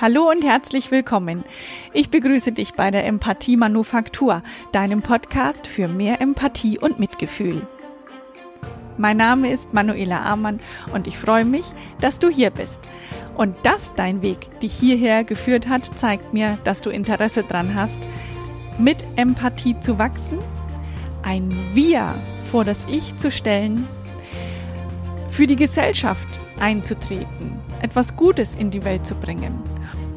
Hallo und herzlich willkommen. Ich begrüße dich bei der Empathie Manufaktur, deinem Podcast für mehr Empathie und Mitgefühl. Mein Name ist Manuela Amann und ich freue mich, dass du hier bist. Und dass dein Weg dich hierher geführt hat, zeigt mir, dass du Interesse dran hast, mit Empathie zu wachsen, ein Wir vor das Ich zu stellen, für die Gesellschaft einzutreten, etwas Gutes in die Welt zu bringen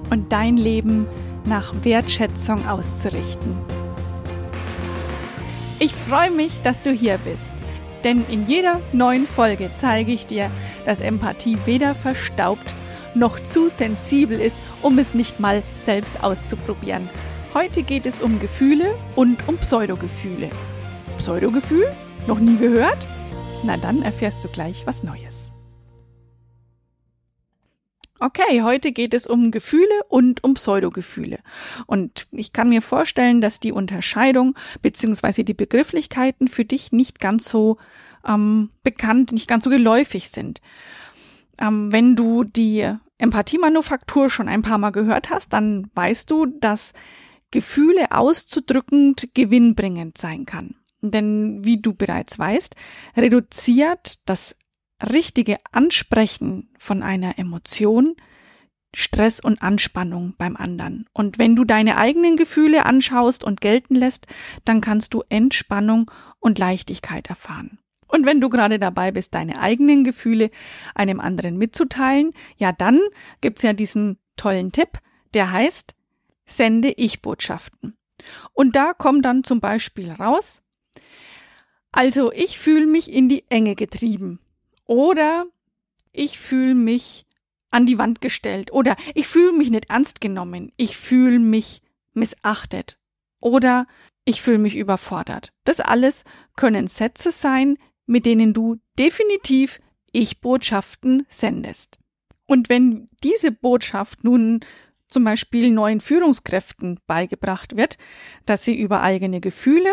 und dein Leben nach Wertschätzung auszurichten. Ich freue mich, dass du hier bist, denn in jeder neuen Folge zeige ich dir, dass Empathie weder verstaubt noch zu sensibel ist, um es nicht mal selbst auszuprobieren. Heute geht es um Gefühle und um Pseudogefühle. Pseudogefühl? Noch nie gehört? Na dann erfährst du gleich was Neues. Okay, heute geht es um Gefühle und um Pseudogefühle. Und ich kann mir vorstellen, dass die Unterscheidung beziehungsweise die Begrifflichkeiten für dich nicht ganz so ähm, bekannt, nicht ganz so geläufig sind. Ähm, wenn du die Empathiemanufaktur schon ein paar Mal gehört hast, dann weißt du, dass Gefühle auszudrückend gewinnbringend sein kann. Denn wie du bereits weißt, reduziert das richtige Ansprechen von einer Emotion Stress und Anspannung beim anderen. Und wenn du deine eigenen Gefühle anschaust und gelten lässt, dann kannst du Entspannung und Leichtigkeit erfahren. Und wenn du gerade dabei bist, deine eigenen Gefühle einem anderen mitzuteilen, ja, dann gibt's ja diesen tollen Tipp, der heißt, sende Ich-Botschaften. Und da kommt dann zum Beispiel raus, also ich fühle mich in die Enge getrieben. Oder ich fühle mich an die Wand gestellt. Oder ich fühle mich nicht ernst genommen. Ich fühle mich missachtet. Oder ich fühle mich überfordert. Das alles können Sätze sein, mit denen du definitiv Ich-Botschaften sendest. Und wenn diese Botschaft nun zum Beispiel neuen Führungskräften beigebracht wird, dass sie über eigene Gefühle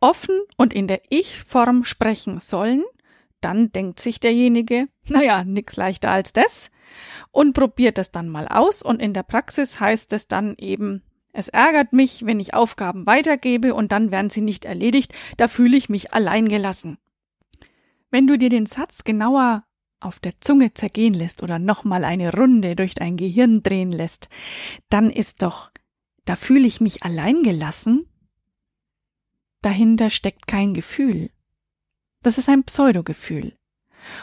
offen und in der Ich-Form sprechen sollen, dann denkt sich derjenige, naja, nix leichter als das und probiert das dann mal aus und in der Praxis heißt es dann eben, es ärgert mich, wenn ich Aufgaben weitergebe und dann werden sie nicht erledigt, da fühle ich mich allein gelassen. Wenn du dir den Satz genauer auf der Zunge zergehen lässt oder nochmal eine Runde durch dein Gehirn drehen lässt, dann ist doch, da fühle ich mich allein gelassen, dahinter steckt kein Gefühl. Das ist ein Pseudogefühl.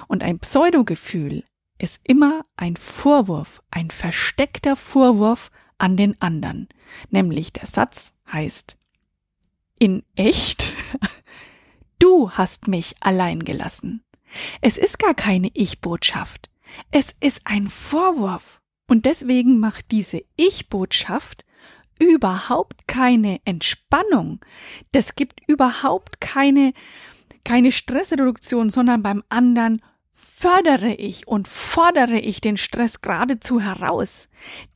Und ein Pseudogefühl ist immer ein Vorwurf, ein versteckter Vorwurf an den anderen. Nämlich der Satz heißt, in echt, du hast mich allein gelassen. Es ist gar keine Ich-Botschaft. Es ist ein Vorwurf. Und deswegen macht diese Ich-Botschaft überhaupt keine Entspannung. Das gibt überhaupt keine keine Stressreduktion, sondern beim anderen fördere ich und fordere ich den Stress geradezu heraus.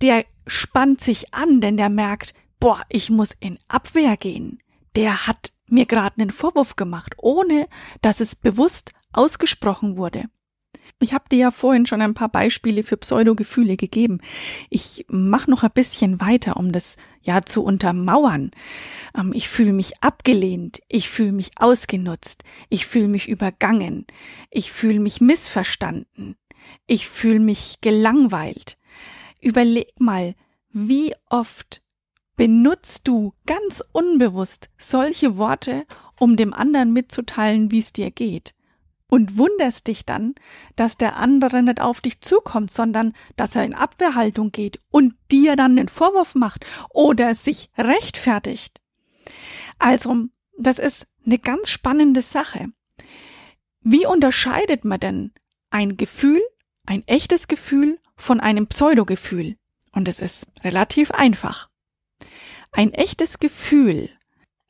Der spannt sich an, denn der merkt, boah, ich muss in Abwehr gehen. Der hat mir gerade einen Vorwurf gemacht, ohne dass es bewusst ausgesprochen wurde. Ich habe dir ja vorhin schon ein paar Beispiele für Pseudogefühle gegeben. Ich mache noch ein bisschen weiter, um das ja zu untermauern. Ähm, ich fühle mich abgelehnt, ich fühle mich ausgenutzt, ich fühle mich übergangen, ich fühle mich missverstanden, ich fühle mich gelangweilt. Überleg mal, wie oft benutzt du ganz unbewusst solche Worte, um dem anderen mitzuteilen, wie es dir geht und wunderst dich dann, dass der andere nicht auf dich zukommt, sondern dass er in Abwehrhaltung geht und dir dann den Vorwurf macht oder sich rechtfertigt. Also, das ist eine ganz spannende Sache. Wie unterscheidet man denn ein Gefühl, ein echtes Gefühl von einem Pseudogefühl? Und es ist relativ einfach. Ein echtes Gefühl,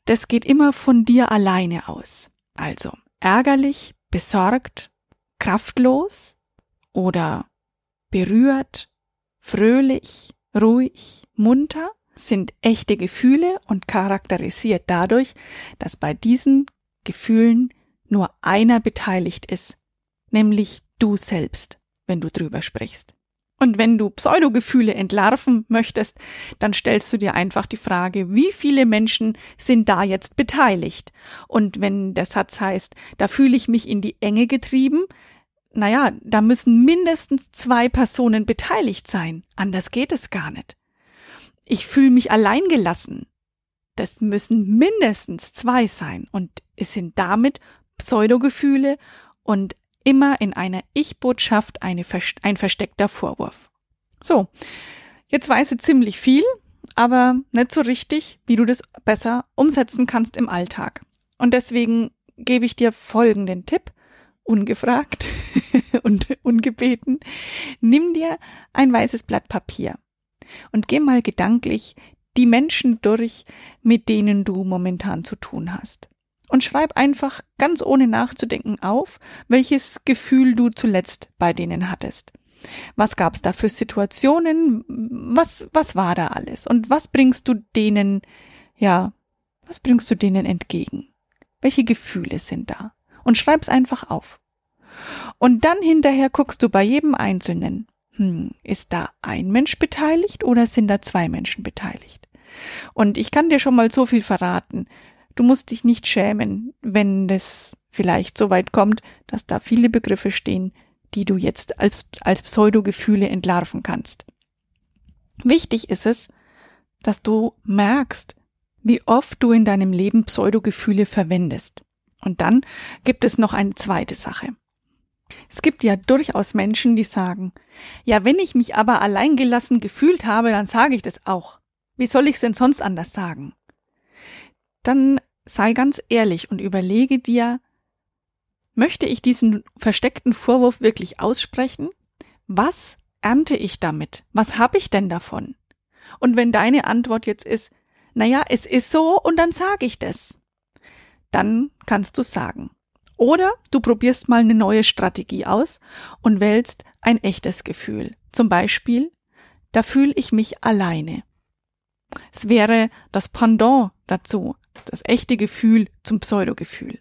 das geht immer von dir alleine aus. Also ärgerlich, besorgt, kraftlos oder berührt, fröhlich, ruhig, munter sind echte Gefühle und charakterisiert dadurch, dass bei diesen Gefühlen nur einer beteiligt ist, nämlich du selbst, wenn du drüber sprichst. Und wenn du Pseudogefühle entlarven möchtest, dann stellst du dir einfach die Frage, wie viele Menschen sind da jetzt beteiligt? Und wenn der Satz heißt, da fühle ich mich in die Enge getrieben, naja, da müssen mindestens zwei Personen beteiligt sein. Anders geht es gar nicht. Ich fühle mich alleingelassen. Das müssen mindestens zwei sein. Und es sind damit Pseudogefühle und immer in einer Ich-Botschaft ein versteckter Vorwurf. So, jetzt weiß ich ziemlich viel, aber nicht so richtig, wie du das besser umsetzen kannst im Alltag. Und deswegen gebe ich dir folgenden Tipp, ungefragt und ungebeten. Nimm dir ein weißes Blatt Papier und geh mal gedanklich die Menschen durch, mit denen du momentan zu tun hast und schreib einfach ganz ohne nachzudenken auf, welches Gefühl du zuletzt bei denen hattest. Was gab's da für Situationen? Was, was war da alles? Und was bringst du denen, ja, was bringst du denen entgegen? Welche Gefühle sind da? Und schreib's einfach auf. Und dann hinterher guckst du bei jedem Einzelnen, hm, ist da ein Mensch beteiligt oder sind da zwei Menschen beteiligt? Und ich kann dir schon mal so viel verraten. Du musst dich nicht schämen, wenn es vielleicht so weit kommt, dass da viele Begriffe stehen, die du jetzt als, als Pseudogefühle entlarven kannst. Wichtig ist es, dass du merkst, wie oft du in deinem Leben Pseudogefühle verwendest. Und dann gibt es noch eine zweite Sache. Es gibt ja durchaus Menschen, die sagen, ja, wenn ich mich aber alleingelassen gefühlt habe, dann sage ich das auch. Wie soll ich es denn sonst anders sagen? dann sei ganz ehrlich und überlege dir, möchte ich diesen versteckten Vorwurf wirklich aussprechen? Was ernte ich damit? Was habe ich denn davon? Und wenn deine Antwort jetzt ist, naja, es ist so und dann sage ich das, dann kannst du sagen. Oder du probierst mal eine neue Strategie aus und wählst ein echtes Gefühl. Zum Beispiel, da fühle ich mich alleine. Es wäre das Pendant dazu, das echte Gefühl zum Pseudogefühl.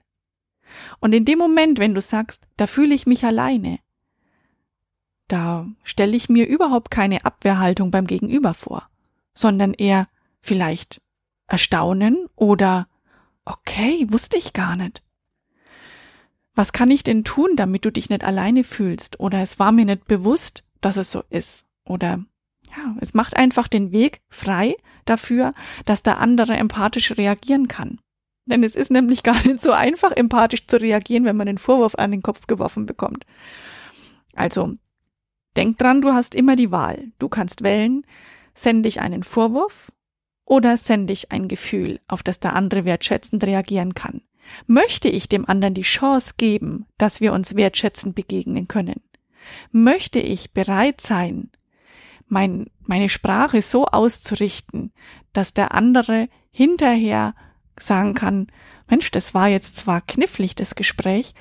Und in dem Moment, wenn du sagst, da fühle ich mich alleine, da stelle ich mir überhaupt keine Abwehrhaltung beim Gegenüber vor, sondern eher vielleicht Erstaunen oder okay, wusste ich gar nicht. Was kann ich denn tun, damit du dich nicht alleine fühlst? Oder es war mir nicht bewusst, dass es so ist. Oder ja, es macht einfach den Weg frei dafür, dass der andere empathisch reagieren kann. Denn es ist nämlich gar nicht so einfach, empathisch zu reagieren, wenn man den Vorwurf an den Kopf geworfen bekommt. Also, denk dran, du hast immer die Wahl. Du kannst wählen, sende ich einen Vorwurf oder sende ich ein Gefühl, auf das der andere wertschätzend reagieren kann. Möchte ich dem anderen die Chance geben, dass wir uns wertschätzend begegnen können? Möchte ich bereit sein, mein, meine Sprache so auszurichten, dass der andere hinterher sagen kann, Mensch, das war jetzt zwar knifflig, das Gespräch,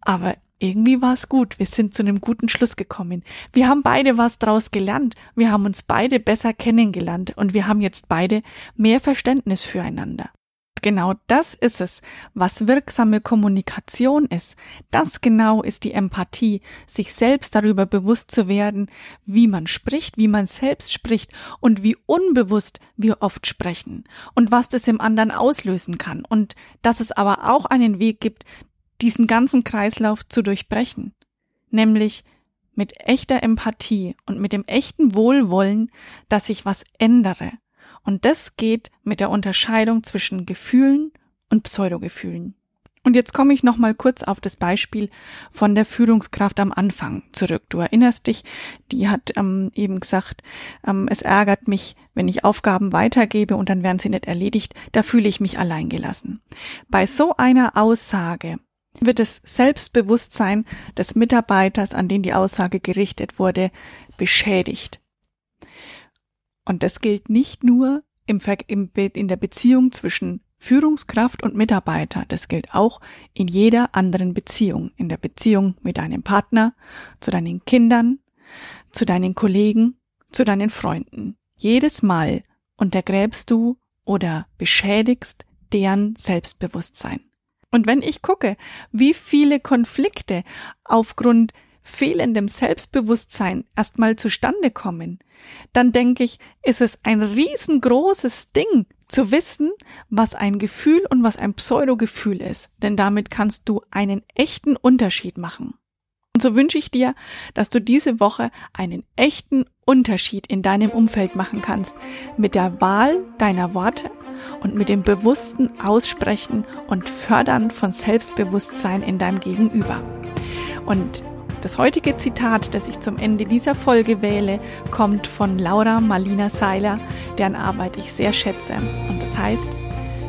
aber irgendwie war es gut. Wir sind zu einem guten Schluss gekommen. Wir haben beide was draus gelernt. Wir haben uns beide besser kennengelernt und wir haben jetzt beide mehr Verständnis füreinander genau das ist es, was wirksame Kommunikation ist. Das genau ist die Empathie, sich selbst darüber bewusst zu werden, wie man spricht, wie man selbst spricht und wie unbewusst wir oft sprechen und was das im anderen auslösen kann und dass es aber auch einen Weg gibt, diesen ganzen Kreislauf zu durchbrechen, nämlich mit echter Empathie und mit dem echten Wohlwollen, dass ich was ändere und das geht mit der Unterscheidung zwischen Gefühlen und Pseudogefühlen. Und jetzt komme ich noch mal kurz auf das Beispiel von der Führungskraft am Anfang zurück. Du erinnerst dich, die hat ähm, eben gesagt, ähm, es ärgert mich, wenn ich Aufgaben weitergebe und dann werden sie nicht erledigt, da fühle ich mich alleingelassen. Bei so einer Aussage wird das Selbstbewusstsein des Mitarbeiters, an den die Aussage gerichtet wurde, beschädigt. Und das gilt nicht nur im, im, in der Beziehung zwischen Führungskraft und Mitarbeiter. Das gilt auch in jeder anderen Beziehung. In der Beziehung mit deinem Partner, zu deinen Kindern, zu deinen Kollegen, zu deinen Freunden. Jedes Mal untergräbst du oder beschädigst deren Selbstbewusstsein. Und wenn ich gucke, wie viele Konflikte aufgrund fehlendem Selbstbewusstsein erstmal zustande kommen, dann denke ich, ist es ein riesengroßes Ding zu wissen, was ein Gefühl und was ein Pseudogefühl ist, denn damit kannst du einen echten Unterschied machen. Und so wünsche ich dir, dass du diese Woche einen echten Unterschied in deinem Umfeld machen kannst mit der Wahl deiner Worte und mit dem bewussten Aussprechen und Fördern von Selbstbewusstsein in deinem Gegenüber. Und das heutige Zitat, das ich zum Ende dieser Folge wähle, kommt von Laura Marlina Seiler, deren Arbeit ich sehr schätze. Und das heißt,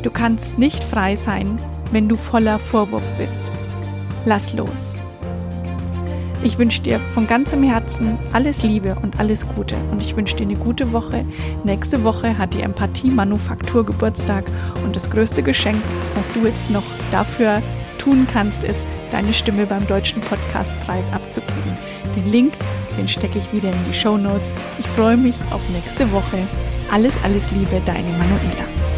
du kannst nicht frei sein, wenn du voller Vorwurf bist. Lass los. Ich wünsche dir von ganzem Herzen alles Liebe und alles Gute und ich wünsche dir eine gute Woche. Nächste Woche hat die Empathie Manufaktur Geburtstag und das größte Geschenk, was du jetzt noch dafür tun kannst, ist, deine Stimme beim Deutschen Podcastpreis abzugeben. Den Link, den stecke ich wieder in die Show Notes. Ich freue mich auf nächste Woche. Alles, alles Liebe, deine Manuela.